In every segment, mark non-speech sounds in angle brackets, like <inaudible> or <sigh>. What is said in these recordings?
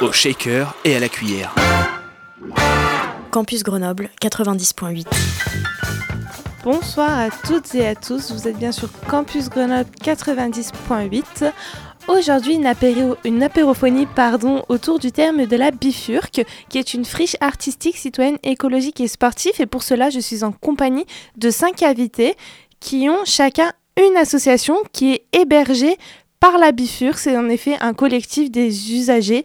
Au shaker et à la cuillère. Campus Grenoble 90.8. Bonsoir à toutes et à tous, vous êtes bien sur Campus Grenoble 90.8. Aujourd'hui, une, apéro, une apérophonie pardon, autour du terme de la bifurque, qui est une friche artistique, citoyenne, écologique et sportive. Et pour cela, je suis en compagnie de cinq invités qui ont chacun une association qui est hébergée par la bifurque. C'est en effet un collectif des usagers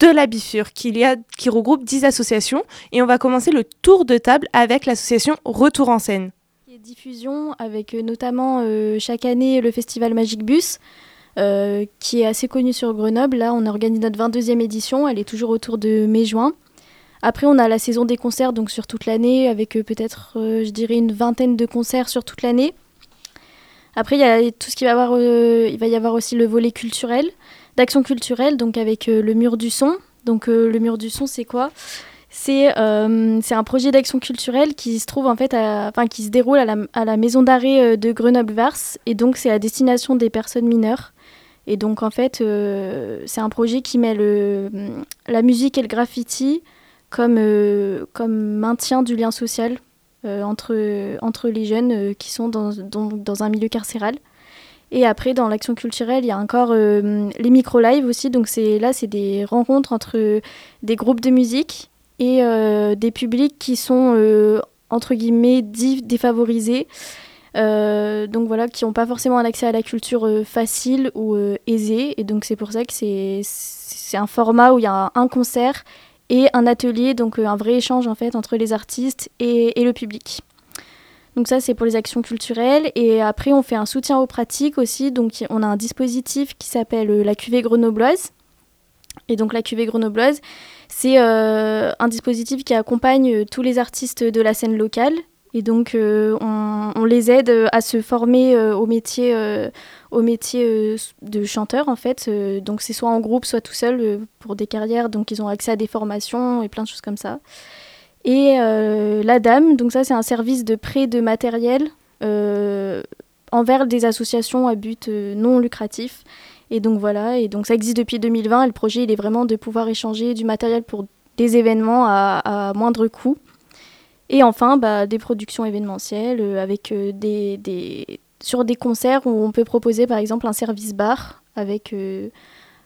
de la bifurque qui, regroupe 10 associations. Et on va commencer le tour de table avec l'association Retour en scène. Diffusion avec euh, notamment euh, chaque année le festival Magic Bus. Euh, qui est assez connu sur Grenoble. Là, on organise notre 22e édition. Elle est toujours autour de mai-juin. Après, on a la saison des concerts, donc sur toute l'année, avec peut-être, je dirais, une vingtaine de concerts sur toute l'année. Après, il y a tout ce qui va avoir, il va y avoir aussi le volet culturel, d'action culturelle, donc avec euh, le mur du son. Donc euh, le mur du son, c'est quoi? C'est euh, c'est un projet d'action culturelle qui se trouve en fait, enfin qui se déroule à la, maison d'arrêt de Grenoble-Vars, et donc c'est à destination des personnes mineures. Et donc en fait, c'est un projet qui met la musique et le graffiti comme, maintien du lien social entre, les jeunes qui sont dans un milieu carcéral. Et après, dans l'action culturelle, il y a encore euh, les micro-lives aussi. Donc là, c'est des rencontres entre des groupes de musique et euh, des publics qui sont, euh, entre guillemets, défavorisés. Euh, donc voilà, qui n'ont pas forcément un accès à la culture euh, facile ou euh, aisé. Et donc c'est pour ça que c'est un format où il y a un concert et un atelier, donc euh, un vrai échange en fait entre les artistes et le public. Donc ça c'est pour les actions culturelles et après on fait un soutien aux pratiques aussi. Donc on a un dispositif qui s'appelle euh, la cuvée grenobloise. Et donc la cuvée grenobloise, c'est euh, un dispositif qui accompagne euh, tous les artistes de la scène locale. Et donc on, les aide à se former au métier, au métier de chanteur en fait. Donc c'est soit en groupe, soit tout seul pour des carrières. Donc ils ont accès à des formations et plein de choses comme ça. Et euh, la dame, donc ça c'est un service de prêt de matériel euh, envers des associations à but euh, non lucratif. Et donc voilà, et donc ça existe depuis 2020 et le projet il est vraiment de pouvoir échanger du matériel pour des événements à, moindre coût. Et enfin, bah, des productions événementielles avec des, des, sur des concerts où on peut proposer par exemple un service bar avec,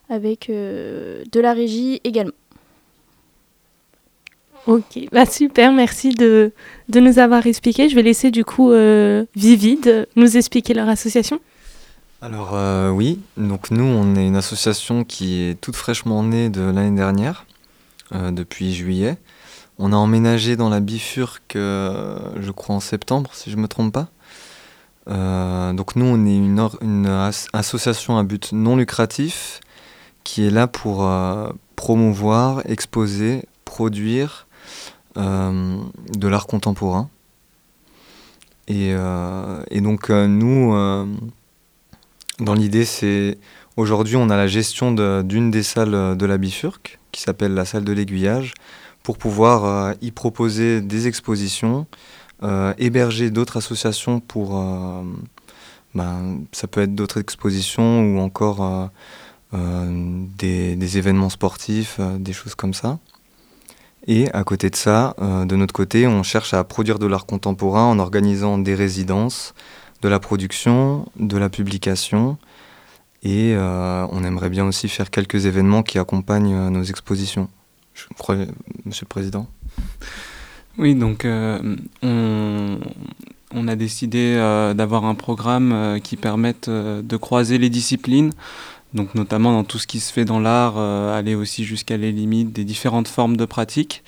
avec de la régie également. Ok, bah super, merci de, de nous avoir expliqué. Je vais laisser du coup euh, Vivi de nous expliquer leur association. Alors euh, oui, donc nous on est une association qui est toute fraîchement née de l'année dernière, euh, depuis juillet. On a emménagé dans la bifurque, je crois en septembre si je me trompe pas. Donc nous on est une, association à but non lucratif qui est là pour promouvoir, exposer, produire de l'art contemporain. Et, euh, donc euh, nous... euh, dans l'idée, c'est aujourd'hui, on a la gestion d'une des salles euh, de la Bifurque, qui s'appelle la salle de l'aiguillage, pour pouvoir euh, y proposer des expositions, euh, héberger d'autres associations pour. euh, ben, ça peut être d'autres expositions ou encore euh, euh, des, événements sportifs, euh, des choses comme ça. Et à côté de ça, euh, de notre côté, on cherche à produire de l'art contemporain en organisant des résidences, de la production, de la publication. Et euh, on aimerait bien aussi faire quelques événements qui accompagnent euh, nos expositions. Je crois, Monsieur le Président. Oui, donc on, a décidé d'avoir un programme qui permette de croiser les disciplines, donc notamment dans tout ce qui se fait dans l'art, euh, aller aussi jusqu'à les limites des différentes formes de pratique.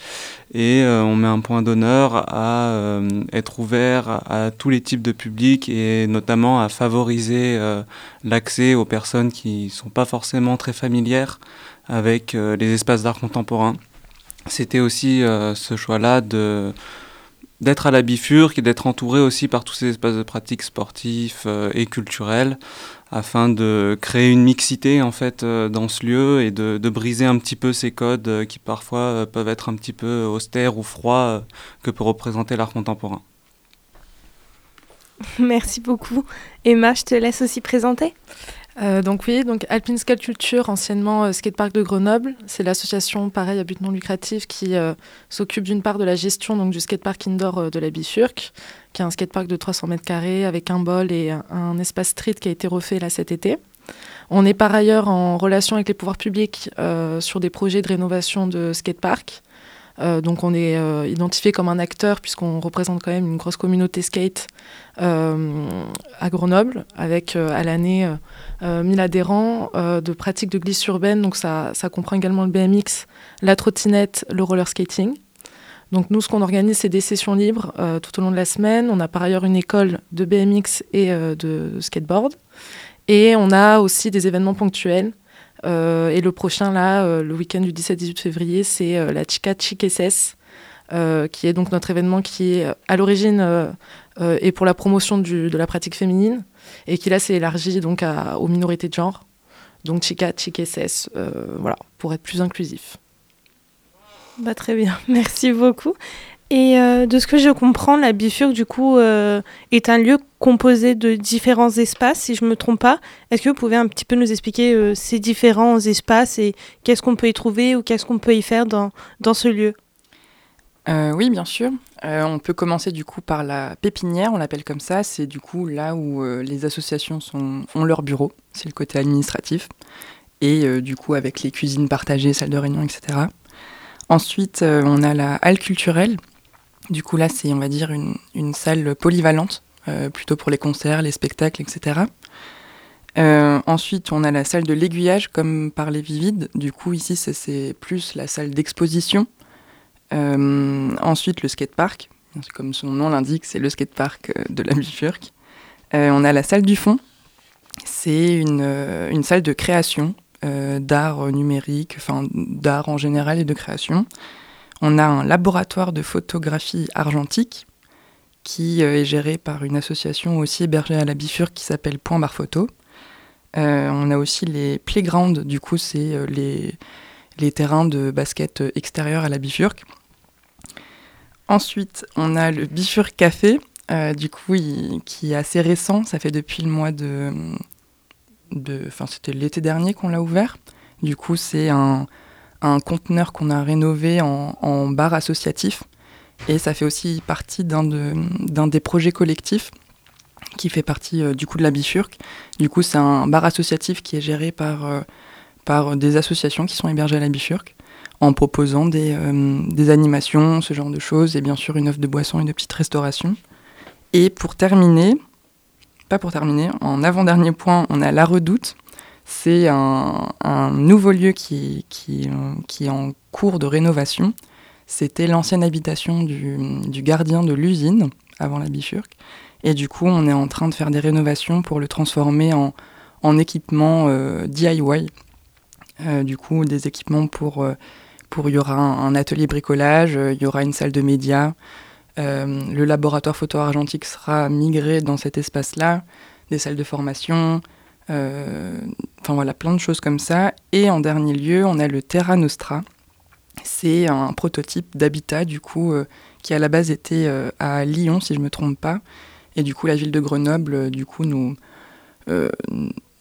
Et euh, on met un point d'honneur à euh, être ouvert à, tous les types de publics et notamment à favoriser euh, l'accès aux personnes qui ne sont pas forcément très familières avec euh, les espaces d'art contemporain. c'était aussi ce choix-là de d'être à la bifurque et d'être entouré aussi par tous ces espaces de pratique sportifs et culturels afin de créer une mixité en fait euh, dans ce lieu et de, briser un petit peu ces codes euh, qui parfois euh, peuvent être un petit peu austères ou froids que peut représenter l'art contemporain. Merci beaucoup. Emma, je te laisse aussi présenter. Euh, donc oui, donc Alpine Skate Culture, anciennement euh, Skatepark de Grenoble, c'est l'association pareil à but non lucratif qui euh, s'occupe d'une part de la gestion donc du skatepark indoor de la Bifurque, qui est un skatepark de 300 mètres carrés avec un bol et un, espace street qui a été refait là cet été. On est par ailleurs en relation avec les pouvoirs publics sur des projets de rénovation de skatepark. Euh, donc on est euh, identifié comme un acteur puisqu'on représente quand même une grosse communauté skate euh, à Grenoble avec à l'année 1000 adhérents de pratiques de glisse urbaine. Donc ça, ça comprend également le BMX, la trottinette, le roller skating. Donc nous, ce qu'on organise, c'est des sessions libres tout au long de la semaine. On a par ailleurs une école de BMX et de skateboard. Et on a aussi des événements ponctuels et le prochain, là, euh, le week-end du 17-18 février, c'est euh, la Chica Chiqueses, qui est donc notre événement qui est à l'origine et pour la promotion de la pratique féminine et qui là s'est élargi donc aux minorités de genre. Donc Chica Chiqueses, voilà, pour être plus inclusif. Bah, très bien, <laughs> merci beaucoup. Et euh, de ce que je comprends, la bifurque, du coup, euh, est un lieu composé de différents espaces, si je ne me trompe pas. Est-ce que vous pouvez un petit peu nous expliquer euh, ces différents espaces et qu'est-ce qu'on peut y trouver ou qu'est-ce qu'on peut y faire dans, dans ce lieu? Oui, bien sûr. on peut commencer du coup par la pépinière, on l'appelle comme ça. C'est du coup là où les associations ont leur bureau, c'est le côté administratif. Et du coup, avec les cuisines partagées, salles de réunion, etc. Ensuite, on a la halle culturelle, du coup, là, c'est, on va dire, une, salle polyvalente, euh, plutôt pour les concerts, les spectacles, etc. Euh, ensuite, on a la salle de l'aiguillage, comme par les Vivides. Du coup, ici, c'est plus la salle d'exposition. Euh, ensuite, le skatepark. Comme son nom l'indique, c'est le skatepark de la Bifurque. on a la salle du fond. C'est une, une, salle de création, d'art numérique, enfin d'art en général et de création. On a un laboratoire de photographie argentique qui euh, est géré par une association aussi hébergée à la Bifurque qui s'appelle Point Bar Photo. Euh, on a aussi les playgrounds, du coup c'est euh, les, terrains de basket extérieurs à la Bifurque. Ensuite, on a le Bifurque Café, du coup qui est assez récent, ça fait depuis le mois de... Enfin c'était l'été dernier qu'on l'a ouvert. Du coup c'est un, un conteneur qu'on a rénové en, bar associatif. Et ça fait aussi partie d'un de, des projets collectifs qui fait partie euh, du coup de la Bifurque. Du coup, c'est un bar associatif qui est géré par, euh, des associations qui sont hébergées à la Bifurque en proposant des, euh, des, animations, ce genre de choses, et bien sûr une offre de boissons et de petites restaurations. Et pour terminer, pas pour terminer, en avant-dernier point, on a La Redoute, c'est un, nouveau lieu qui, est en cours de rénovation. C'était l'ancienne habitation du, gardien de l'usine avant la bifurque. Et du coup, on est en train de faire des rénovations pour le transformer en, équipement euh, DIY. Euh, du coup, des équipements pour, euh, pour il y aura un, atelier bricolage, il y aura une salle de médias. le laboratoire photo argentique sera migré dans cet espace-là, des salles de formation, enfin voilà, plein de choses comme ça. Et en dernier lieu, on a le Terra Nostra. C'est un prototype d'habitat, du coup, euh, qui à la base était euh, à Lyon, si je ne me trompe pas. Et du coup, la ville de Grenoble, du coup, nous,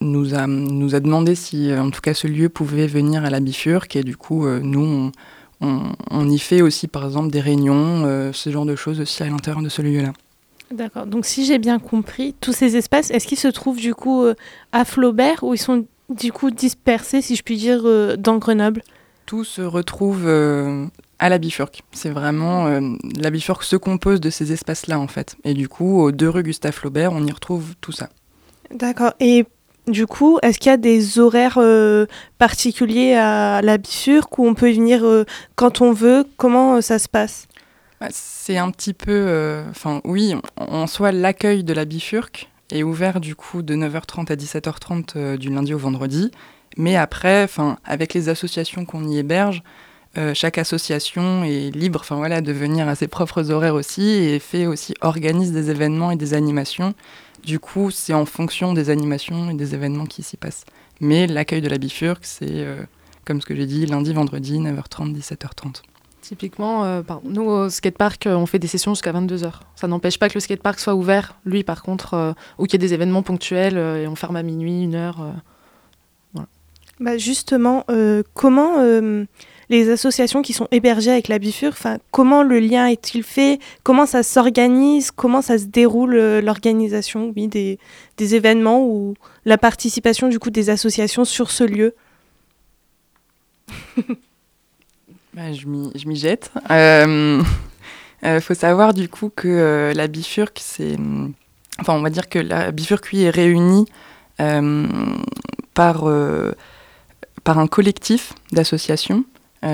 nous, a, nous a demandé si, en tout cas, ce lieu pouvait venir à la Bifurque. Et du coup, nous, on, on, y fait aussi, par exemple, des réunions, ce genre de choses aussi à l'intérieur de ce lieu-là. D'accord. Donc si j'ai bien compris, tous ces espaces, est-ce qu'ils se trouvent du coup euh, à Flaubert ou ils sont du coup dispersés, si je puis dire, euh, dans Grenoble? Tout se retrouve euh, à la Bifurque. C'est vraiment la Bifurque se compose de ces espaces-là en fait. Et du coup, aux deux rue Gustave Flaubert, on y retrouve tout ça. D'accord. Et du coup, est-ce qu'il y a des horaires particuliers à la Bifurque où on peut y venir quand on veut? Comment ça se passe? C'est un petit peu. Euh, enfin, oui, en soi, l'accueil de la bifurque est ouvert du coup de 9h30 à 17h30 euh, du lundi au vendredi. Mais après, avec les associations qu'on y héberge, chaque association est libre, enfin voilà, de venir à ses propres horaires aussi et fait aussi organise des événements et des animations. Du coup, c'est en fonction des animations et des événements qui s'y passent. Mais l'accueil de la bifurque, c'est comme ce que j'ai dit, lundi, vendredi, 9h30, 17h30. Typiquement, euh, nous au skatepark, euh, on fait des sessions jusqu'à 22h. Ça n'empêche pas que le skatepark soit ouvert, lui par contre, euh, ou qu'il y ait des événements ponctuels et on ferme à minuit, une heure. Bah justement, comment les associations qui sont hébergées avec la Bifur, comment le lien est-il fait? Comment ça s'organise? Comment ça se déroule l'organisation des, des événements ou la participation du coup des associations sur ce lieu? <laughs> bah, Je m'y jette. Il euh, <laughs> euh, faut savoir du coup que euh, la bifurque, c'est. Enfin, on va dire que la bifurque, est réunie par, par un collectif d'associations.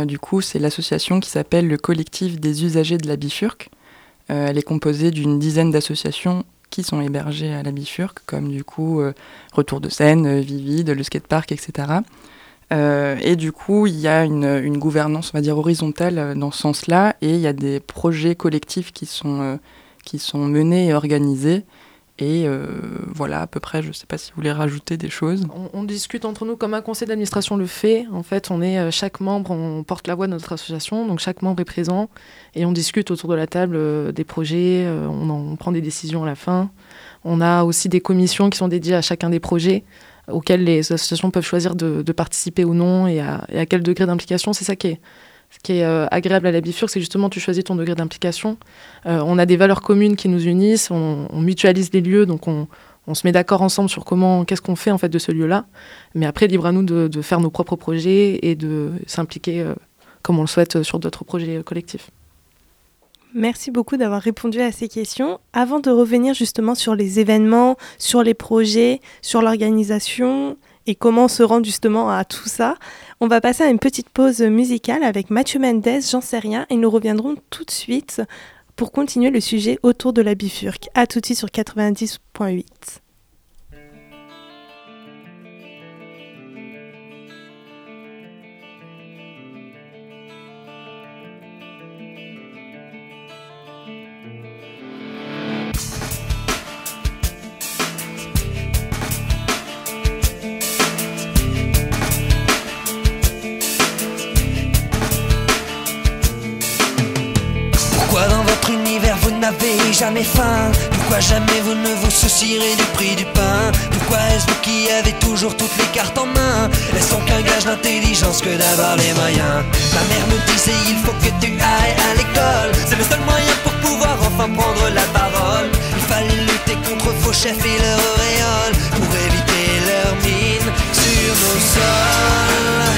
du coup, c'est l'association qui s'appelle le collectif des usagers de la bifurque. elle est composée d'une dizaine d'associations qui sont hébergées à la bifurque, comme du coup Retour de scène, Vivide, le skatepark, etc. Euh, et du coup, il y a une, gouvernance, on va dire, horizontale euh, dans ce sens-là, et il y a des projets collectifs qui sont, euh, qui sont menés et organisés. Et voilà, à peu près, je ne sais pas si vous voulez rajouter des choses. On, discute entre nous comme un conseil d'administration le fait. En fait, on est chaque membre, on porte la voix de notre association, donc chaque membre est présent et on discute autour de la table des projets, on, on, prend des décisions à la fin. On a aussi des commissions qui sont dédiées à chacun des projets auxquelles les associations peuvent choisir de, participer ou non et à, quel degré d'implication. C'est ça qui est, euh, agréable à la Bifurque, c'est justement tu choisis ton degré d'implication. Euh, on a des valeurs communes qui nous unissent, on, mutualise les lieux, donc on, se met d'accord ensemble sur comment, qu'est-ce qu'on fait en fait de ce lieu-là. Mais après, libre à nous de, faire nos propres projets et de s'impliquer euh, comme on le souhaite sur d'autres projets collectifs. Merci beaucoup d'avoir répondu à ces questions. Avant de revenir justement sur les événements, sur les projets, sur l'organisation et comment se rendre justement à tout ça, on va passer à une petite pause musicale avec Mathieu Mendes, j'en sais rien, et nous reviendrons tout de suite pour continuer le sujet autour de la bifurque. A tout de suite sur 90.8. toutes les cartes en main. Est-ce donc un gage d'intelligence que d'avoir les moyens. Ma mère me disait il faut que tu ailles à l'école. C'est le seul moyen pour pouvoir enfin prendre la parole. Il fallait lutter contre faux chefs et leur auréole Pour éviter leur mine sur nos sols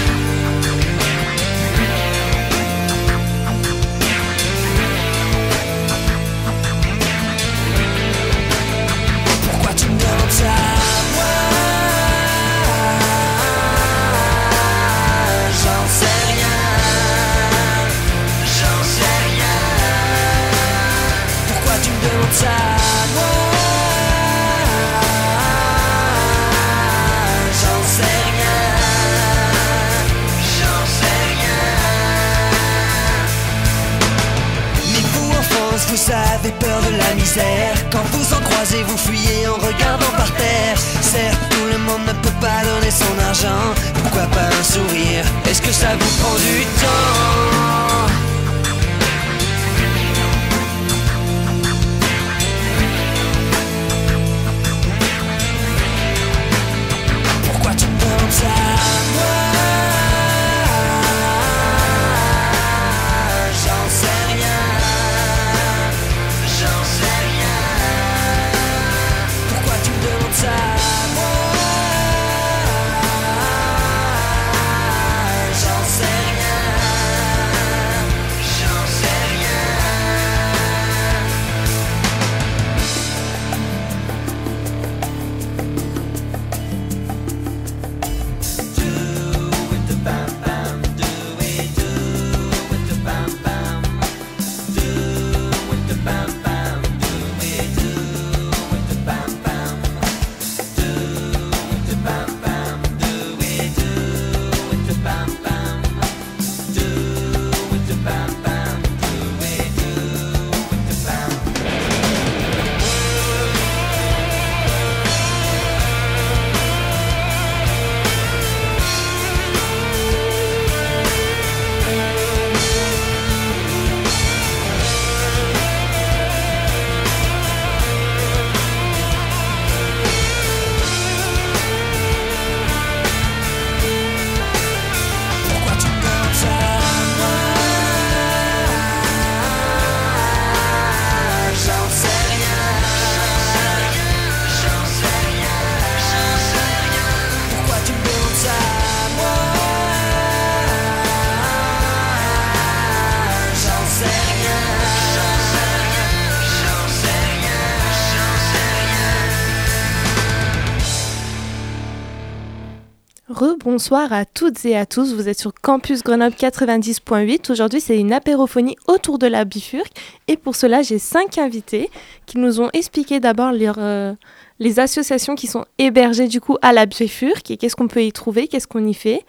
Rebonsoir à toutes et à tous, vous êtes sur Campus Grenoble 90.8. Aujourd'hui, c'est une apérophonie autour de la bifurque. Et pour cela, j'ai cinq invités qui nous ont expliqué d'abord euh, les associations qui sont hébergées du coup à la bifurque et qu'est-ce qu'on peut y trouver, qu'est-ce qu'on y fait?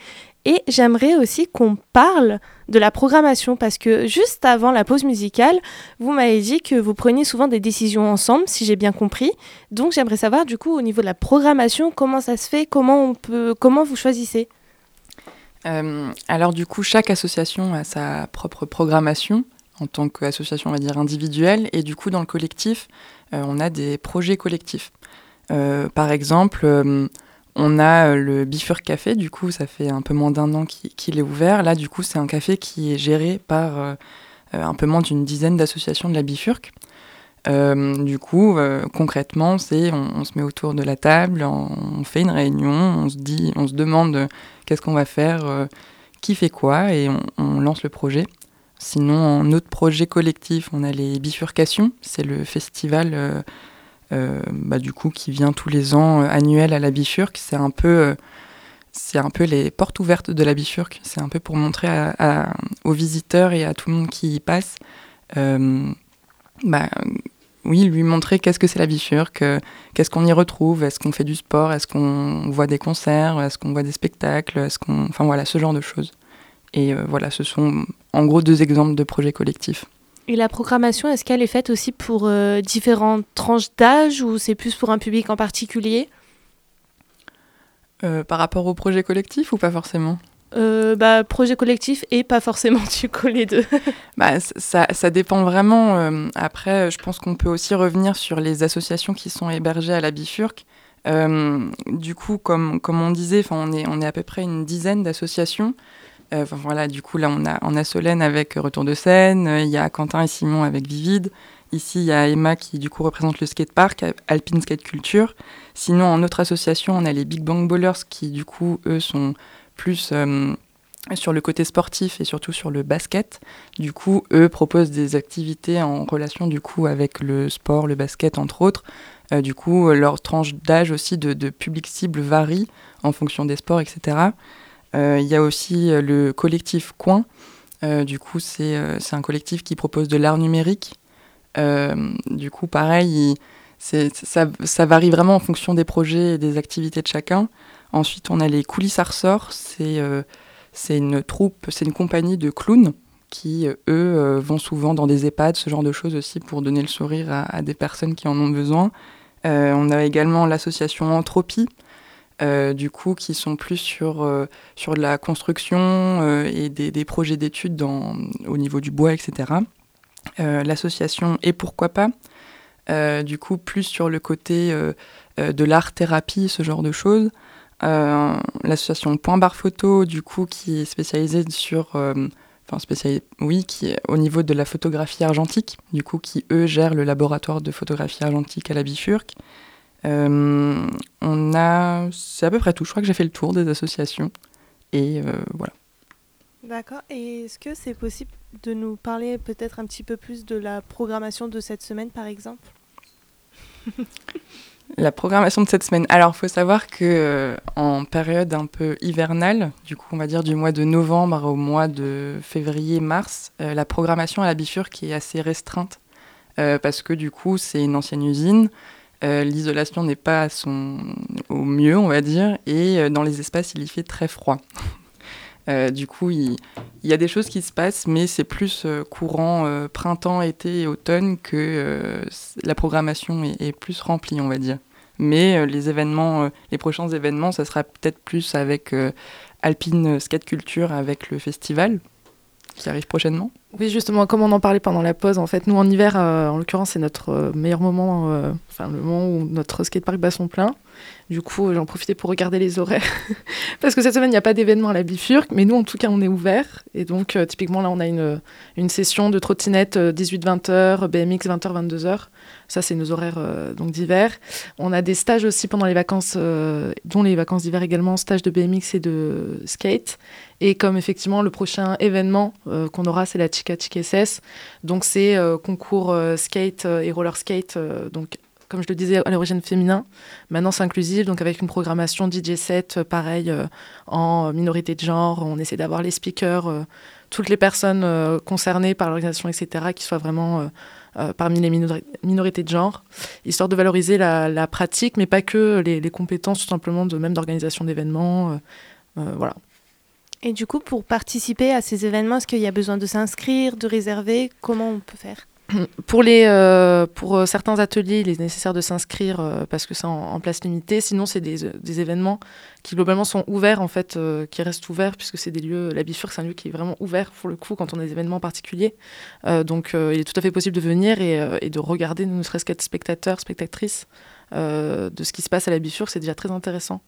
Et j'aimerais aussi qu'on parle de la programmation parce que juste avant la pause musicale, vous m'avez dit que vous preniez souvent des décisions ensemble, si j'ai bien compris. Donc j'aimerais savoir du coup au niveau de la programmation, comment ça se fait, comment on peut, comment vous choisissez? Euh, alors du coup, chaque association a sa propre programmation en tant qu'association, on va dire individuelle, et du coup dans le collectif, euh, on a des projets collectifs. Euh, par exemple, on a euh, le Bifur Café, du coup, ça fait un peu moins d'un an qu'il est ouvert. Là, du coup, c'est un café qui est géré par euh, euh, un peu moins d'une dizaine d'associations de la Bifurc. du coup, concrètement, c'est on, se met autour de la table, on, fait une réunion, on se dit, on se demande qu'est-ce qu'on va faire, qui fait quoi, et on, lance le projet. Sinon, en autre projet collectif, on a les bifurcations, c'est le festival euh, bah, du coup, qui vient tous les ans euh, annuel à la Bifurque. C'est un peu euh, c'est un peu les portes ouvertes de la bifurque. C'est un peu pour montrer aux visiteurs et à tout le monde qui y passe, bah, oui, lui montrer qu'est-ce que c'est la bifurque, qu'est-ce qu'on y retrouve, est-ce qu'on fait du sport, est-ce qu'on voit des concerts, est-ce qu'on voit des spectacles, est-ce qu'on, enfin voilà, ce genre de choses. Et voilà, ce sont en gros deux exemples de projets collectifs. Et la programmation, est-ce qu'elle est faite aussi pour euh, différentes tranches d'âge ou c'est plus pour un public en particulier? Euh, Par rapport au projet collectif ou pas forcément? Euh, bah, projet collectif et pas forcément <laughs> tu colles les deux. <laughs> bah, ça, ça, dépend vraiment. après, je pense qu'on peut aussi revenir sur les associations qui sont hébergées à la Bifurque. du coup, comme, comme on disait, on est, on est à peu près une dizaine d'associations. Euh, voilà, du coup, là, on a, on a Solène avec Retour de scène, il y a Quentin et Simon avec Vivide. Ici, il y a Emma qui, du coup, représente le skatepark, Alpine Skate Culture. Sinon, en autre association, on a les Big Bang Ballers qui, du coup, eux, sont plus euh, sur le côté sportif et surtout sur le basket. Du coup, eux proposent des activités en relation, du coup, avec le sport, le basket, entre autres. Euh, du coup, leur tranche d'âge aussi de public cible varie en fonction des sports, etc. Euh, il y a aussi euh, le collectif Coin. Euh, du coup, c'est un collectif qui propose de l'art numérique. du coup, pareil, ça, ça, varie vraiment en fonction des projets et des activités de chacun. Ensuite, on a les coulisses à ressort. C'est c'est une troupe, c'est une compagnie de clowns qui, eux, vont souvent dans des EHPAD, ce genre de choses aussi, pour donner le sourire à, des personnes qui en ont besoin. on a également l'association Entropie, euh, du coup, qui sont plus sur, euh, sur de la construction euh, et des, projets d'études au niveau du bois, etc. L'association Et pourquoi pas du coup, plus sur le côté de l'art-thérapie, ce genre de choses. L'association Point Bar Photo, du coup, qui est spécialisée sur enfin oui, qui est au niveau de la photographie argentique, du coup, qui eux gèrent le laboratoire de photographie argentique à la Bifurque. Euh, on a, c'est à peu près tout. Je crois que j'ai fait le tour des associations et euh, voilà. D'accord. Et est-ce que c'est possible de nous parler peut-être un petit peu plus de la programmation de cette semaine, par exemple? La programmation de cette semaine. Alors, il faut savoir que euh, en période un peu hivernale, du coup, on va dire du mois de novembre au mois de février-mars, la programmation à la Bifurque est assez restreinte parce que du coup, c'est une ancienne usine. Euh, l'isolation n'est pas son, au mieux, on va dire, et euh, dans les espaces, il y fait très froid. <laughs> Euh, du coup, il, y a des choses qui se passent, mais c'est plus courant printemps, été et automne que la programmation est, plus remplie, on va dire. Mais les événements, les prochains événements, ça sera peut-être plus avec Alpine Skate Culture, avec le festival qui arrive prochainement. Oui, justement, comme on en parlait pendant la pause, en fait, nous en hiver, en l'occurrence, c'est notre meilleur moment, enfin le moment où notre skatepark bat son plein. Du coup, j'en profitais pour regarder les horaires. <laughs> Parce que cette semaine, il n'y a pas d'événement à la Bifurque, mais nous, en tout cas, on est ouvert. Et donc, euh, typiquement, là, on a une, une session de trottinette 18-20h, euh, BMX 20h, 22h. Ça, c'est nos horaires euh, donc d'hiver. On a des stages aussi pendant les vacances, dont les vacances d'hiver également, stages de BMX et de skate. Et comme effectivement, le prochain événement qu'on aura, c'est la Chica Chica SS. Donc, c'est concours skate et roller skate. donc, comme je le disais, à l'origine féminin. Maintenant, c'est inclusif, donc avec une programmation DJ set, pareil, en minorité de genre. On essaie d'avoir les speakers, toutes les personnes concernées par l'organisation, etc., qui soient vraiment parmi les minorités de genre, histoire de valoriser la, pratique, mais pas que les, les, compétences, tout simplement, de même d'organisation d'événements. voilà. Et du coup, pour participer à ces événements, est-ce qu'il y a besoin de s'inscrire, de réserver? Comment on peut faire? <clears throat> pour, les, euh, pour euh, certains ateliers, il est nécessaire de s'inscrire euh, parce que c'est en, place limitée. Sinon, c'est des, des, événements qui globalement sont ouverts, en fait, qui restent ouverts puisque c'est des lieux. La Bifurque, c'est un lieu qui est vraiment ouvert pour le coup quand on a des événements particuliers. donc, il est tout à fait possible de venir et, et de regarder, ne serait-ce qu'être spectateur, spectatrice de ce qui se passe à la Bifurque. C'est déjà très intéressant.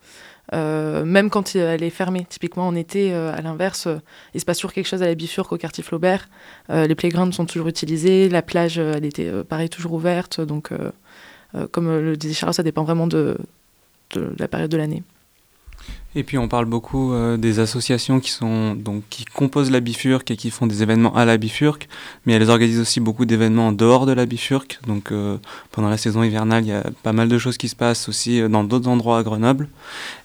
Euh, même quand elle est fermée. Typiquement en été, euh, à l'inverse, euh, il se passe toujours quelque chose à la Bifurque au quartier Flaubert. les playgrounds sont toujours utilisés, la plage, elle était pareil toujours ouverte. Donc, comme le disait Charles, ça dépend vraiment de la période de l'année. Et puis on parle beaucoup euh, des associations qui sont donc qui composent la Bifurque et qui font des événements à la Bifurque, mais elles organisent aussi beaucoup d'événements en dehors de la Bifurque. Donc euh, pendant la saison hivernale, il y a pas mal de choses qui se passent aussi euh, dans d'autres endroits à Grenoble.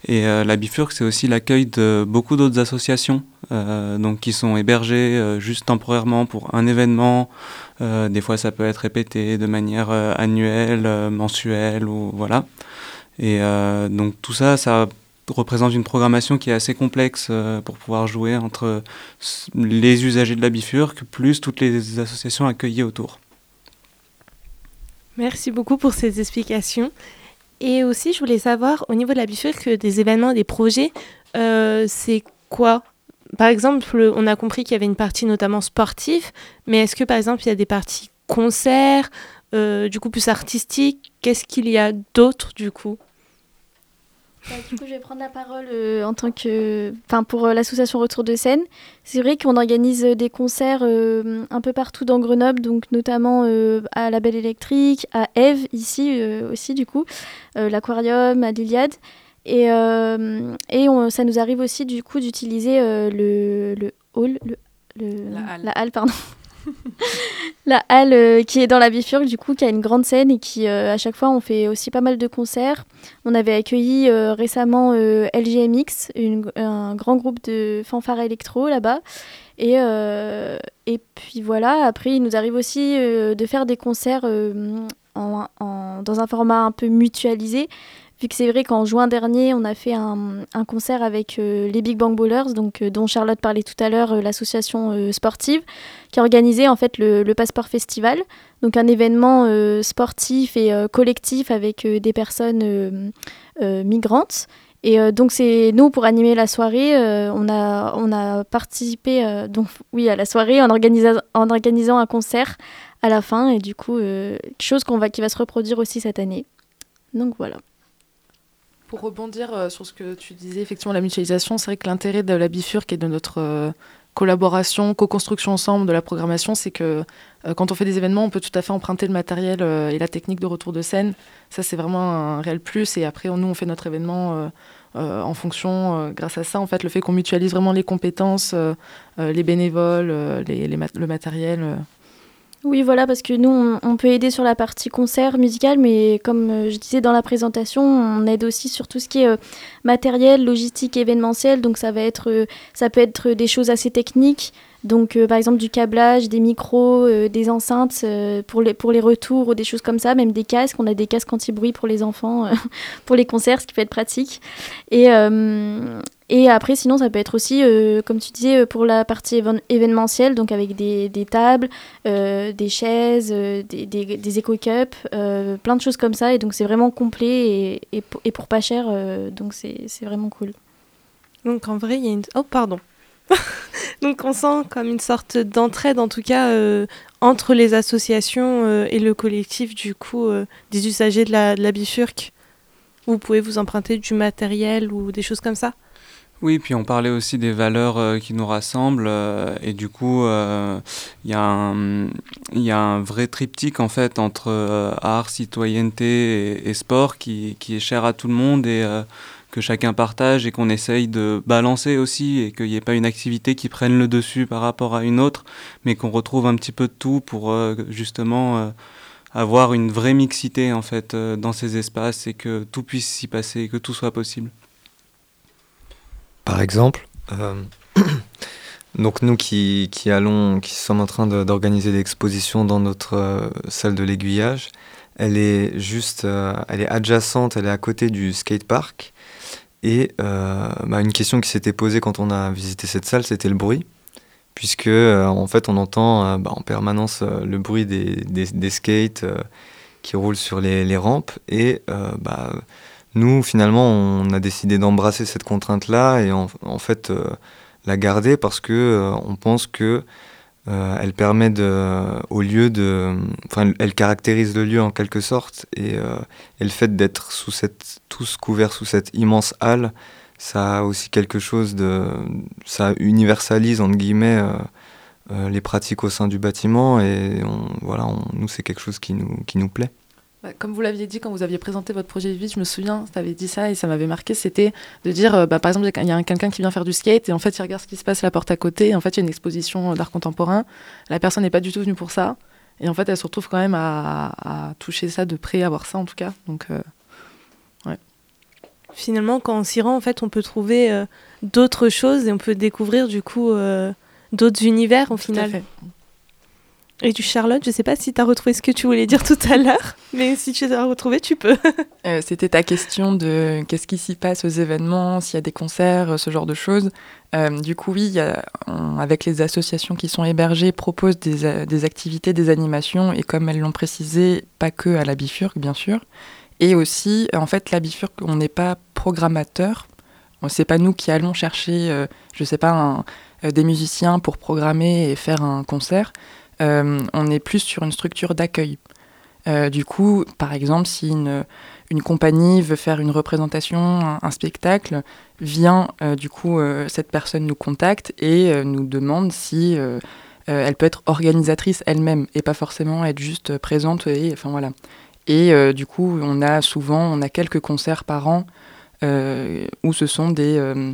Et la Bifurque, c'est aussi l'accueil de beaucoup d'autres associations, donc qui sont hébergées juste temporairement pour un événement. des fois, ça peut être répété de manière annuelle, mensuelle ou voilà. Et donc tout ça, ça représente une programmation qui est assez complexe euh, pour pouvoir jouer entre les usagers de la bifurque plus toutes les associations accueillies autour. Merci beaucoup pour ces explications. Et aussi, je voulais savoir, au niveau de la bifurque, des événements, des projets, euh, c'est quoi? Par exemple, on a compris qu'il y avait une partie notamment sportive, mais est-ce que par exemple, il y a des parties concerts, euh, du coup plus artistiques? Qu'est-ce qu'il y a d'autre du coup? Bah, du coup, je vais prendre la parole euh, en tant que, enfin, pour euh, l'association Retour de scène. C'est vrai qu'on organise euh, des concerts un peu partout dans Grenoble, donc notamment à la Belle Électrique, à Eve ici aussi du coup, l'aquarium, à l'Iliade. Et, et ça nous arrive aussi du coup d'utiliser le, le hall, le, la, halle. la halle, pardon, la halle euh, qui est dans la Bifurque, du coup, qui a une grande scène et qui, euh, à chaque fois, on fait aussi pas mal de concerts. On avait accueilli euh, récemment LGMX, un grand groupe de fanfare électro là-bas. Et, et puis voilà, après, il nous arrive aussi de faire des concerts dans un format un peu mutualisé vu que c'est vrai qu'en juin dernier, on a fait un, concert avec euh, les Big Bang Ballers, donc, euh, dont Charlotte parlait tout à l'heure, euh, l'association sportive, qui a organisé en fait le, le Passeport Festival, donc un événement sportif et collectif avec des personnes migrantes. Et donc c'est nous pour animer la soirée, on a on a participé donc oui à la soirée en organisant en organisant un concert à la fin et du coup chose qu'on va qui va se reproduire aussi cette année. Donc voilà. Pour rebondir euh, sur ce que tu disais, effectivement, la mutualisation, c'est vrai que l'intérêt de la bifurque et de notre euh, collaboration, co-construction ensemble de la programmation, c'est que euh, quand on fait des événements, on peut tout à fait emprunter le matériel et la technique de retour de scène. Ça, c'est vraiment un réel plus. Et après, nous, on fait notre événement en fonction, grâce à ça, en fait, le fait qu'on mutualise vraiment les compétences, les bénévoles, les, le matériel. Oui, voilà, parce que nous, on, peut aider sur la partie concert musical, mais comme euh, je disais dans la présentation, on aide aussi sur tout ce qui est euh, matériel, logistique, événementiel. Donc ça va être, euh, ça peut être des choses assez techniques. Donc par exemple du câblage, des micros, des enceintes pour les pour les retours ou des choses comme ça, même des casques. On a des casques anti-bruit pour les enfants, <laughs> pour les concerts, ce qui peut être pratique. Et et après, sinon, ça peut être aussi, euh, comme tu disais, euh, pour la partie événementielle, donc avec des, des tables, euh, des chaises, des, des, des éco-cups, plein de choses comme ça. Et donc, c'est vraiment complet et, et, et, pour pas cher. donc, c'est vraiment cool. Donc, en vrai, il y a une. Oh, pardon. <laughs> donc, on sent comme une sorte d'entraide, en tout cas, entre les associations et le collectif, du coup, des usagers de la, de la bifurque. Vous pouvez vous emprunter du matériel ou des choses comme ça? Oui, puis on parlait aussi des valeurs euh, qui nous rassemblent euh, et du coup, euh, il y, y, a un vrai triptyque en fait entre art, citoyenneté et, sport qui, qui, est cher à tout le monde et que chacun partage et qu'on essaye de balancer aussi et qu'il n'y ait pas une activité qui prenne le dessus par rapport à une autre, mais qu'on retrouve un petit peu de tout pour justement avoir une vraie mixité en fait dans ces espaces et que tout puisse s'y passer, que tout soit possible. Par exemple, <coughs> donc nous qui, qui, allons, qui sommes en train d'organiser l'exposition dans notre salle de l'aiguillage, elle est juste, elle est adjacente, elle est à côté du skatepark. Et bah, une question qui s'était posée quand on a visité cette salle, c'était le bruit. Puisque euh, en fait on entend euh, bah, en permanence euh, le bruit des, des, skates qui roulent sur les, les rampes. Et bah, nous finalement on a décidé d'embrasser cette contrainte là et en, en fait la garder parce que on pense que elle permet de, au lieu de, enfin, elle caractérise le lieu en quelque sorte, et, et le fait d'être sous cette, tous couverts sous cette immense halle, ça a aussi quelque chose de. Ça universalise, entre guillemets, euh, euh, les pratiques au sein du bâtiment et voilà, nous, c'est quelque chose qui nous, qui nous plaît. Bah, comme vous l'aviez dit quand vous aviez présenté votre projet de vie, je me souviens, tu avais dit ça et ça m'avait marqué, c'était de dire, euh, bah, par exemple, il y a quelqu'un qui vient faire du skate et en fait, il regarde ce qui se passe à la porte à côté et en fait, il y a une exposition d'art contemporain. La personne n'est pas du tout venue pour ça et en fait, elle se retrouve quand même à, toucher ça de près, à voir ça en tout cas. Donc, Finalement, quand on s'y rend, en fait, on peut trouver euh, d'autres choses et on peut découvrir du coup euh, d'autres univers au final. Et du Charlotte, je sais pas si tu as retrouvé ce que tu voulais dire tout à l'heure, mais si tu as retrouvé, tu peux. <laughs> Euh, c'était ta question de qu'est-ce qui s'y passe aux événements, s'il y a des concerts, ce genre de choses. du coup, oui, avec les associations qui sont hébergées, proposent des, activités, des animations, et comme elles l'ont précisé, pas que à la Bifurque, bien sûr. Et aussi, en fait, la bifurque, on n'est pas programmateur. C'est pas nous qui allons chercher, euh, je sais pas, euh, des musiciens pour programmer et faire un concert. Euh, on est plus sur une structure d'accueil. du coup, par exemple, si une, compagnie veut faire une représentation, un, spectacle, vient, du coup, cette personne nous contacte et nous demande si elle peut être organisatrice elle-même et pas forcément être juste présente et enfin voilà. Et euh, du coup, on a souvent, on a quelques concerts par an euh, où ce sont des, euh,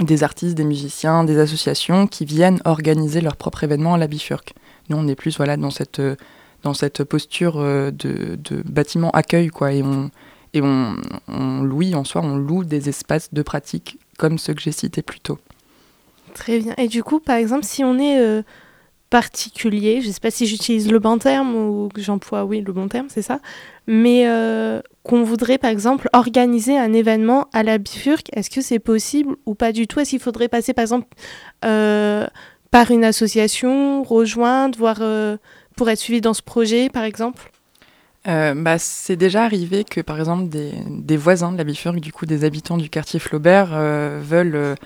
des artistes, des musiciens, des associations qui viennent organiser leur propre événement à la Bifurque. Nous, on est plus voilà, dans, cette, cette posture de, de bâtiment accueil, quoi, et on, et on, loue, en soi, on loue des espaces de pratique comme ceux que j'ai cités plus tôt. Très bien. Et du coup, par exemple, si on est particulier, je ne sais pas si j'utilise le bon terme ou que j'emploie, oui, le bon terme, c'est ça, mais euh, qu'on voudrait par exemple organiser un événement à la Bifurque, est-ce que c'est possible ou pas du tout? Est-ce qu'il faudrait passer par exemple euh, par une association, rejoindre, voir euh, pour être suivi dans ce projet par exemple? Bah, c'est déjà arrivé que, par exemple, des, des, voisins de la Bifurque, du coup des habitants du quartier Flaubert, veulent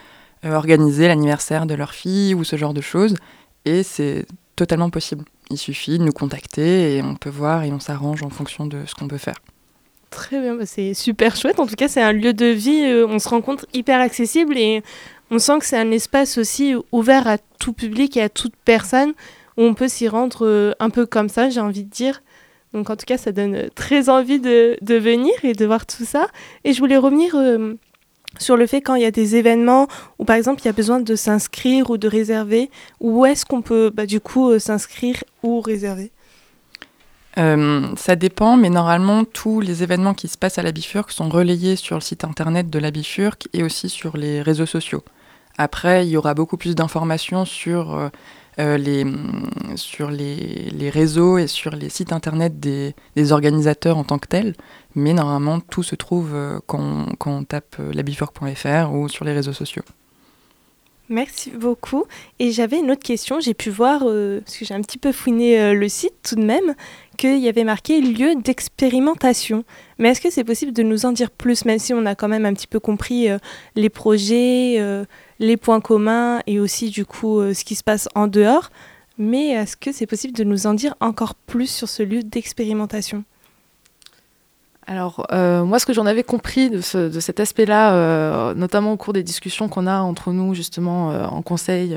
organiser l'anniversaire de leur fille ou ce genre de choses. Et c'est totalement possible. Il suffit de nous contacter et on peut voir et on s'arrange en fonction de ce qu'on peut faire. Très bien, bah, c'est super chouette. En tout cas, c'est un lieu de vie, euh, on se rencontre hyper accessible et on sent que c'est un espace aussi ouvert à tout public et à toute personne où on peut s'y rendre euh, un peu comme ça, j'ai envie de dire. Donc en tout cas, ça donne très envie de, venir et de voir tout ça. Et je voulais revenir euh, sur le fait quand il y a des événements où par exemple il y a besoin de s'inscrire ou de réserver, où est-ce qu'on peut bah, du coup euh, s'inscrire ou réserver? Euh, ça dépend, mais normalement, tous les événements qui se passent à la Bifurque sont relayés sur le site internet de la Bifurque et aussi sur les réseaux sociaux. Après, il y aura beaucoup plus d'informations sur euh, euh, les, sur les, les, réseaux et sur les sites internet des, des, organisateurs en tant que tels. Mais normalement, tout se trouve euh, quand, quand, on tape labifurc.fr ou sur les réseaux sociaux. Merci beaucoup. Et j'avais une autre question. J'ai pu voir, parce que j'ai un petit peu fouiné le site tout de même, qu'il y avait marqué lieu d'expérimentation. Mais est-ce que c'est possible de nous en dire plus, même si on a quand même un petit peu compris les projets, les points communs et aussi du coup euh, ce qui se passe en dehors. Mais est-ce que c'est possible de nous en dire encore plus sur ce lieu d'expérimentation? Alors, euh, moi, ce que j'en avais compris de, cet aspect-là, euh, notamment au cours des discussions qu'on a entre nous, justement, en conseil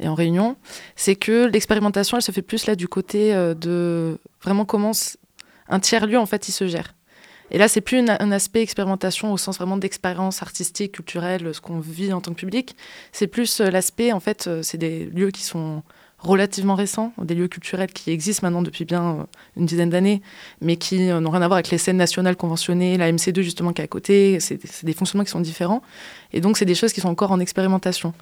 et en réunion, c'est que l'expérimentation, elle se fait plus là du côté de vraiment comment un tiers-lieu, en fait, il se gère. Et là, c'est plus un aspect expérimentation au sens vraiment d'expérience artistique, culturelle, ce qu'on vit en tant que public. C'est plus euh, l'aspect, en fait, euh, c'est des lieux qui sont relativement récents, des lieux culturels qui existent maintenant depuis bien une dizaine d'années, mais qui n'ont rien à voir avec les scènes nationales conventionnées, la MC2 justement qui est à côté, c'est des fonctionnements qui sont différents. Et donc c'est des choses qui sont encore en expérimentation.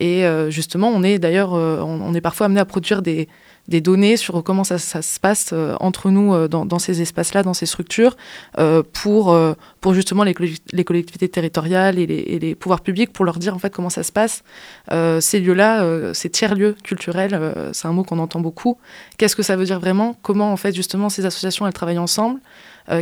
Et justement, on est d'ailleurs, on, est parfois amené à produire des, données sur comment ça, se passe euh, entre nous euh, dans, ces espaces-là, dans ces structures, euh, pour, pour justement les, les collectivités territoriales et les, pouvoirs publics, pour leur dire en fait comment ça se passe. ces lieux-là, ces tiers-lieux culturels, c'est un mot qu'on entend beaucoup. Qu'est-ce que ça veut dire vraiment? Comment en fait justement ces associations elles travaillent ensemble?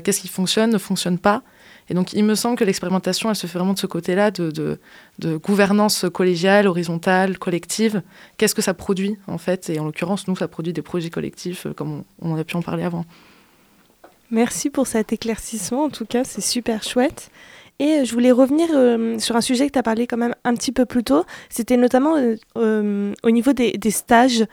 Qu'est-ce qui fonctionne, ne fonctionne pas? Et donc, il me semble que l'expérimentation, elle se fait vraiment de ce côté-là, de, gouvernance collégiale, horizontale, collective. Qu'est-ce que ça produit, en fait? Et en l'occurrence, nous, ça produit des projets collectifs, euh, comme on, on a pu en parler avant. Merci pour cet éclaircissement, en tout cas, c'est super chouette. Et euh, je voulais revenir euh, sur un sujet que tu as parlé quand même un petit peu plus tôt. C'était notamment au niveau des, des stages.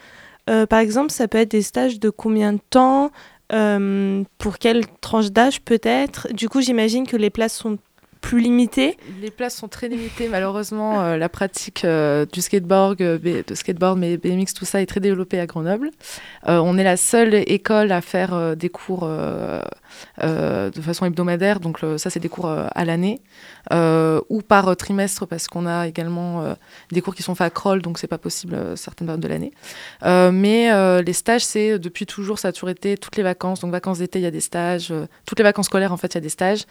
par exemple, ça peut être des stages de combien de temps? Euh, pour quelle tranche d'âge peut-être? Du coup, j'imagine que les places sont plus limitées. Les places sont très limitées, malheureusement. Euh, la pratique euh, du skateboard, de skateboard, mais BMX, tout ça est très développée à Grenoble. on est la seule école à faire des cours de façon hebdomadaire, donc ça, c'est des cours à l'année, ou par trimestre, parce qu'on a également des cours qui sont faits à Kroll, donc c'est pas possible certaines périodes de l'année. mais les stages, c'est depuis toujours, ça a toujours été toutes les vacances. Donc vacances d'été, il y a des stages. toutes les vacances scolaires, en fait, il y a des stages.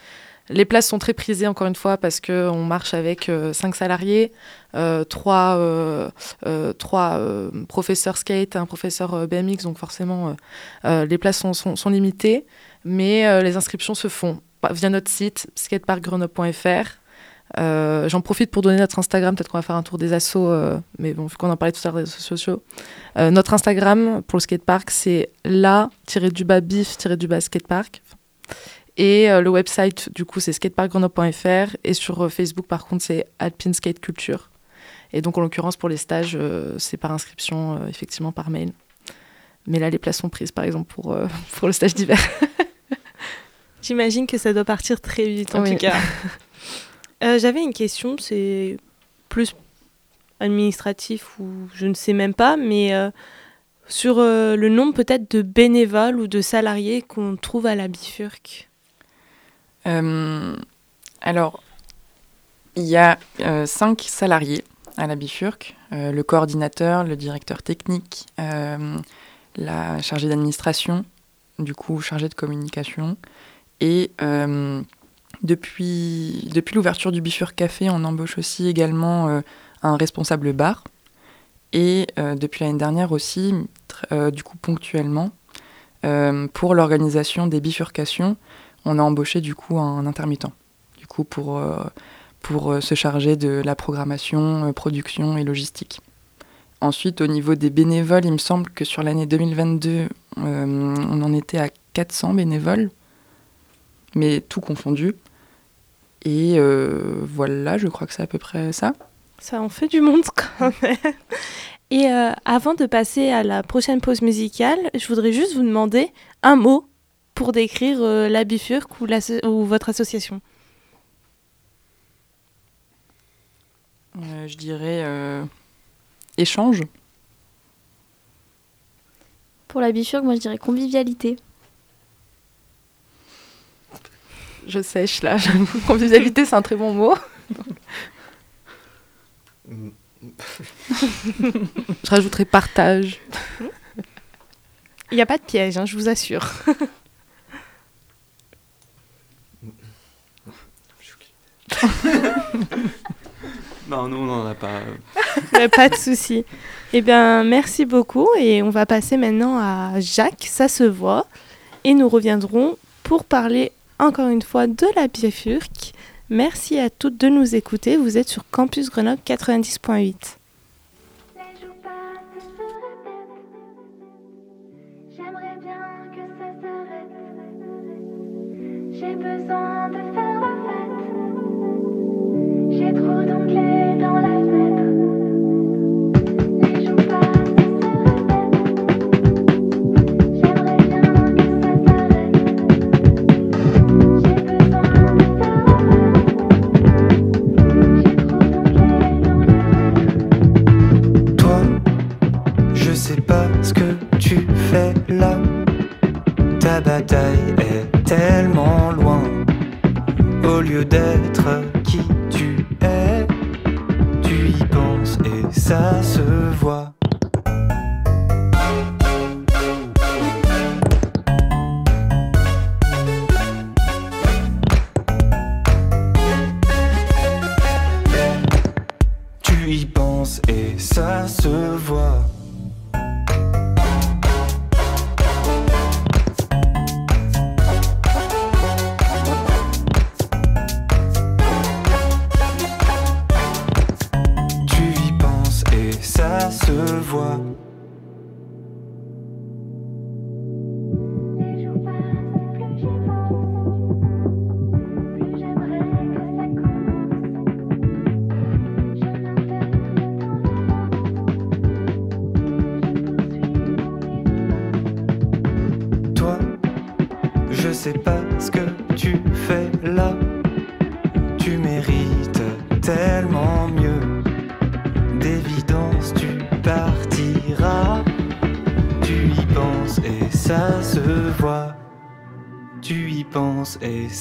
Les places sont très prisées, encore une fois, parce qu'on marche avec euh, cinq salariés, euh, trois, euh, professeurs skate, un professeur BMX, donc forcément, les places sont, limitées, mais les inscriptions se font via notre site skateparkgrenoble.fr. J'en profite pour donner notre Instagram, peut-être qu'on va faire un tour des assos, mais bon, vu qu'on en parlait tout à l'heure des réseaux sociaux. notre Instagram pour le skatepark, c'est la-bif-skatepark. Et euh, le website, du coup, c'est skateparkgrenoble.fr. Et sur euh, Facebook, par contre, c'est Alpine Skate Culture. Et donc, en l'occurrence, pour les stages, euh, c'est par inscription, effectivement, par mail. Mais là, les places sont prises, par exemple, pour, <laughs> pour le stage d'hiver. <laughs> J'imagine que ça doit partir très vite, en tout cas. <laughs> J'avais une question, c'est plus administratif ou je ne sais même pas, mais sur le nombre peut-être de bénévoles ou de salariés qu'on trouve à la Bifurque. Euh, alors, il y a euh, cinq salariés à la Bifurque, euh, le coordinateur, le directeur technique, la chargée d'administration, du coup chargée de communication. Et depuis, depuis l'ouverture du Bifurque Café, on embauche aussi également un responsable bar. Et depuis l'année dernière aussi, du coup ponctuellement, pour l'organisation des bifurcations, on a embauché du coup un intermittent, du coup pour, euh, euh, se charger de la programmation, euh, production et logistique. Ensuite, au niveau des bénévoles, il me semble que sur l'année 2022, on en était à 400 bénévoles, mais tout confondu. Et voilà, je crois que c'est à peu près ça. Ça en fait du monde <laughs> quand même. Et avant de passer à la prochaine pause musicale, je voudrais juste vous demander un mot pour décrire euh, la Bifurque ou, ou votre association euh, Je dirais euh, échange. Pour la Bifurque, moi je dirais convivialité. Je sèche là, convivialité c'est un très bon mot. je rajouterais partage. Il n'y a pas de piège, hein, je vous assure. <laughs> non, nous, on n'en a pas. pas de souci. Eh bien, merci beaucoup. Et on va passer maintenant à Jacques, ça se voit. Et nous reviendrons pour parler encore une fois de la Bifurque. Merci à toutes de nous écouter. Vous êtes sur Campus Grenoble 90.8.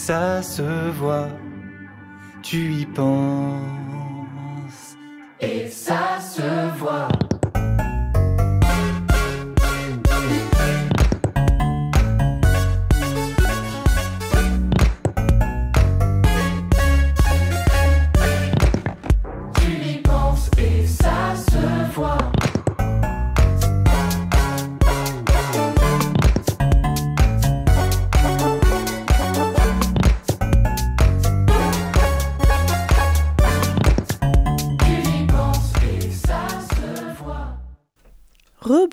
ça se voit.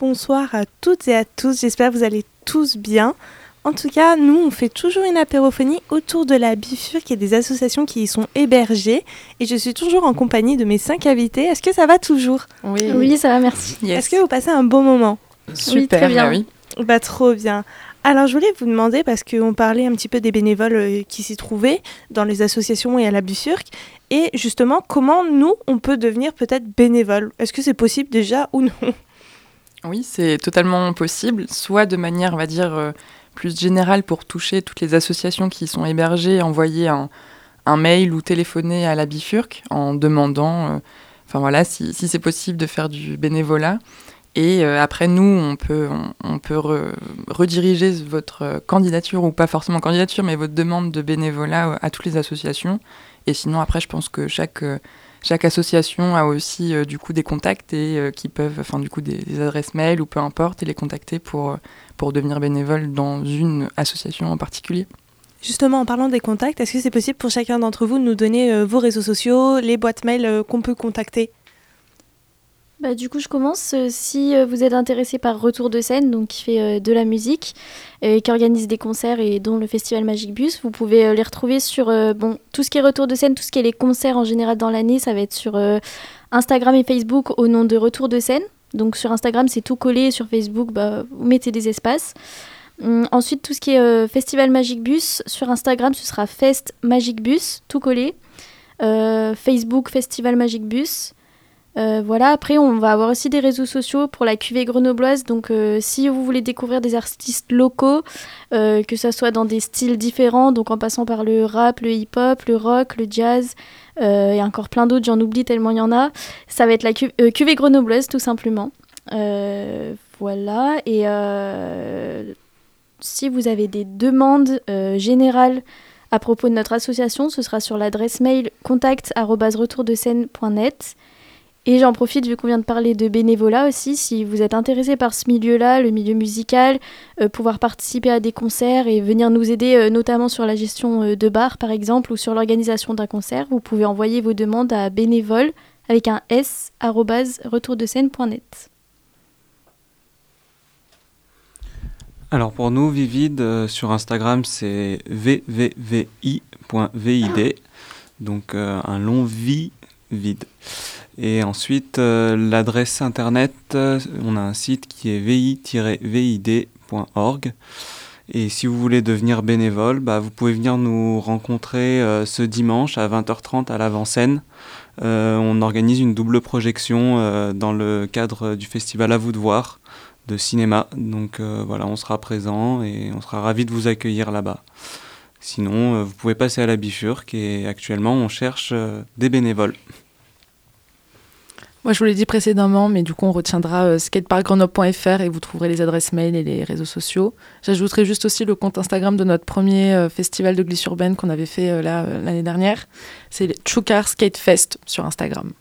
Rebonsoir à toutes et à tous, j'espère que vous allez tous bien. En tout cas, nous, on fait toujours une apérophonie autour de la bifurque et des associations qui y sont hébergées. Et je suis toujours en compagnie de mes cinq invités. Est-ce que ça va toujours? Oui, Oui, ça va, merci. Est-ce que vous passez un bon moment? Super, très bien. bah oui. Bah trop bien. Alors je voulais vous demander, parce qu'on parlait un petit peu des bénévoles euh, qui s'y trouvaient dans les associations et à la bifurque, et justement comment nous, on peut devenir peut-être bénévole. Est-ce que c'est possible déjà ou non? Oui, c'est totalement possible, soit de manière, on va dire, euh, plus générale pour toucher toutes les associations qui sont hébergées, envoyer un, mail ou téléphoner à la bifurque en demandant, euh, voilà, si, c'est possible de faire du bénévolat. Et euh, après, nous, on peut, on, peut re- rediriger votre candidature, ou pas forcément candidature, mais votre demande de bénévolat à toutes les associations. Et sinon, après, je pense que chaque, chaque association a aussi euh, du coup des contacts et euh, qui peuvent, enfin du coup des, adresses mail ou peu importe, et les contacter pour, euh, pour devenir bénévole dans une association en particulier. Justement, en parlant des contacts, est-ce que c'est possible pour chacun d'entre vous de nous donner vos réseaux sociaux, les boîtes mail qu'on peut contacter? Bah, du coup, je commence. Euh, Si euh, vous êtes intéressé par Retour de scène, donc qui fait euh, de la musique, et qui organise des concerts et dont le festival Magic Bus, vous pouvez les retrouver sur bon, tout ce qui est Retour de scène, tout ce qui est les concerts en général dans l'année, ça va être sur Instagram et Facebook au nom de Retour de scène. Donc sur Instagram, c'est tout collé, sur Facebook, bah, vous mettez des espaces. Hum, ensuite, tout ce qui est Festival Magic Bus, sur Instagram, ce sera Fest Magic Bus, tout collé. Facebook Festival Magic Bus. Euh, voilà, après on va avoir aussi des réseaux sociaux pour la cuvée grenobloise. Donc euh, si vous voulez découvrir des artistes locaux, euh, que ce soit dans des styles différents, donc en passant par le rap, le hip-hop, le rock, le jazz, et encore plein d'autres, j'en oublie tellement il y en a, ça va être la cu- cuvée grenobloise tout simplement. Voilà, et si vous avez des demandes générales à propos de notre association, ce sera sur l'adresse mail contact@retourdescène.net. Et j'en profite, vu qu'on vient de parler de bénévolat aussi, si vous êtes intéressé par ce milieu-là, le milieu musical, euh, pouvoir participer à des concerts et venir nous aider, euh, notamment sur la gestion euh, de bars par exemple, ou sur l'organisation d'un concert, vous pouvez envoyer vos demandes à bénévole avec un s retourdescène.net. Alors pour nous, Vivid, sur Instagram, c'est vvvi.vid, donc un long vi vide. Et ensuite, euh, l'adresse internet, euh, on a un site qui est vi-vid.org. Et si vous voulez devenir bénévole, bah, vous pouvez venir nous rencontrer euh, ce dimanche à 20h30 à l'avant-scène. On organise une double projection dans le cadre du festival À vous de voir de cinéma. Donc voilà, on sera présent et on sera ravis de vous accueillir là-bas. Sinon, euh, vous pouvez passer à la bifurque et actuellement, on cherche euh, des bénévoles. Moi, je vous l'ai dit précédemment, mais du coup, on retiendra euh, skateparkgrenoble.fr et vous trouverez les adresses mail et les réseaux sociaux. J'ajouterai juste aussi le compte Instagram de notre premier euh, festival de glisse urbaine qu'on avait fait euh, là euh, l'année dernière. C'est Chukar Skate Fest sur Instagram.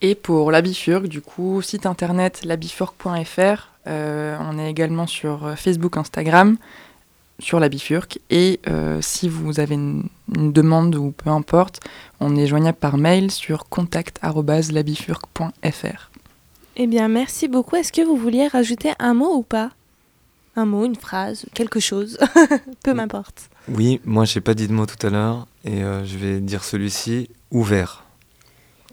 Et pour la Bifurque, du coup, site internet labifurque.fr. Euh, on est également sur Facebook, Instagram, sur la Bifurque. Et euh, si vous avez une, une demande ou peu importe, on est joignable par mail sur contact@labifurque.fr. Eh bien, merci beaucoup. Est-ce que vous vouliez rajouter un mot ou pas? Un mot, une phrase, quelque chose, <laughs> peu m'importe. Oui, moi j'ai pas dit de mot tout à l'heure et euh, je vais dire celui-ci ouvert.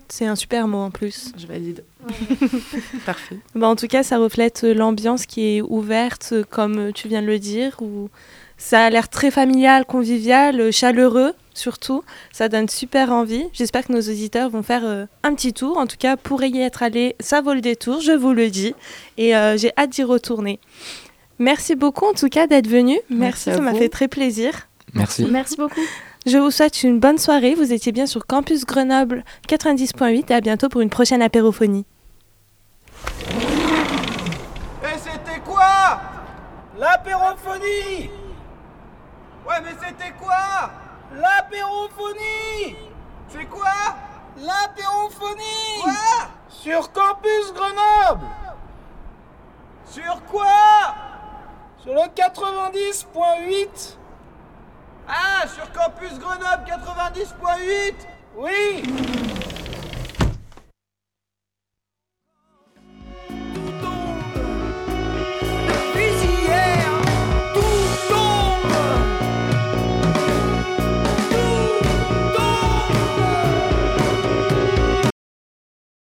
C'est un super mot en plus. Je valide. <laughs> Parfait. Bah, en tout cas, ça reflète euh, l'ambiance qui est ouverte, euh, comme euh, tu viens de le dire, où ça a l'air très familial, convivial, chaleureux surtout. Ça donne super envie. J'espère que nos auditeurs vont faire euh, un petit tour. En tout cas, pour y être allé, ça vaut le détour, je vous le dis. Et euh, j'ai hâte d'y retourner. Merci beaucoup en tout cas d'être venu. Merci, Merci ça m'a fait très plaisir. Merci. Merci beaucoup. Je vous souhaite une bonne soirée. Vous étiez bien sur Campus Grenoble 90.8 et à bientôt pour une prochaine apérophonie. Et c'était quoi? L'apérophonie! Ouais, mais c'était quoi? L'apérophonie! C'est quoi? L'apérophonie! Quoi? Sur Campus Grenoble! Sur quoi? Sur le 90.8 Ah, sur Campus Grenoble 90.8 Oui